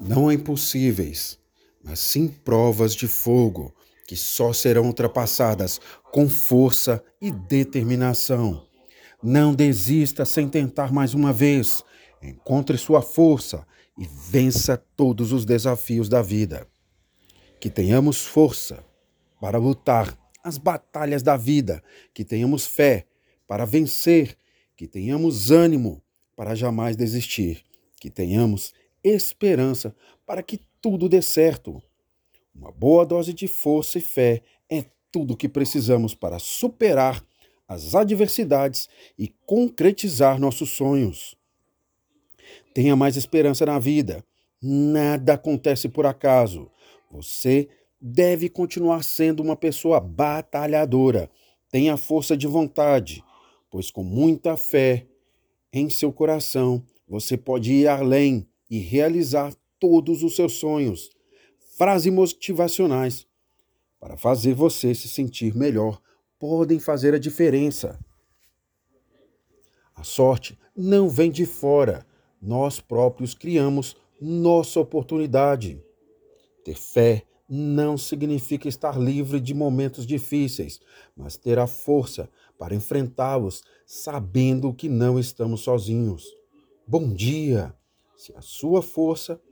Não há impossíveis, mas sim provas de fogo que só serão ultrapassadas com força e determinação. Não desista sem tentar mais uma vez. Encontre sua força e vença todos os desafios da vida. Que tenhamos força para lutar as batalhas da vida, que tenhamos fé para vencer, que tenhamos ânimo para jamais desistir, que tenhamos esperança para que tudo dê certo. Uma boa dose de força e fé é tudo o que precisamos para superar as adversidades e concretizar nossos sonhos. Tenha mais esperança na vida. Nada acontece por acaso. Você deve continuar sendo uma pessoa batalhadora. Tenha força de vontade, pois com muita fé em seu coração você pode ir além e realizar todos os seus sonhos. Frases motivacionais para fazer você se sentir melhor podem fazer a diferença. A sorte não vem de fora, nós próprios criamos nossa oportunidade. Ter fé não significa estar livre de momentos difíceis, mas ter a força para enfrentá-los, sabendo que não estamos sozinhos. Bom dia! Se a sua força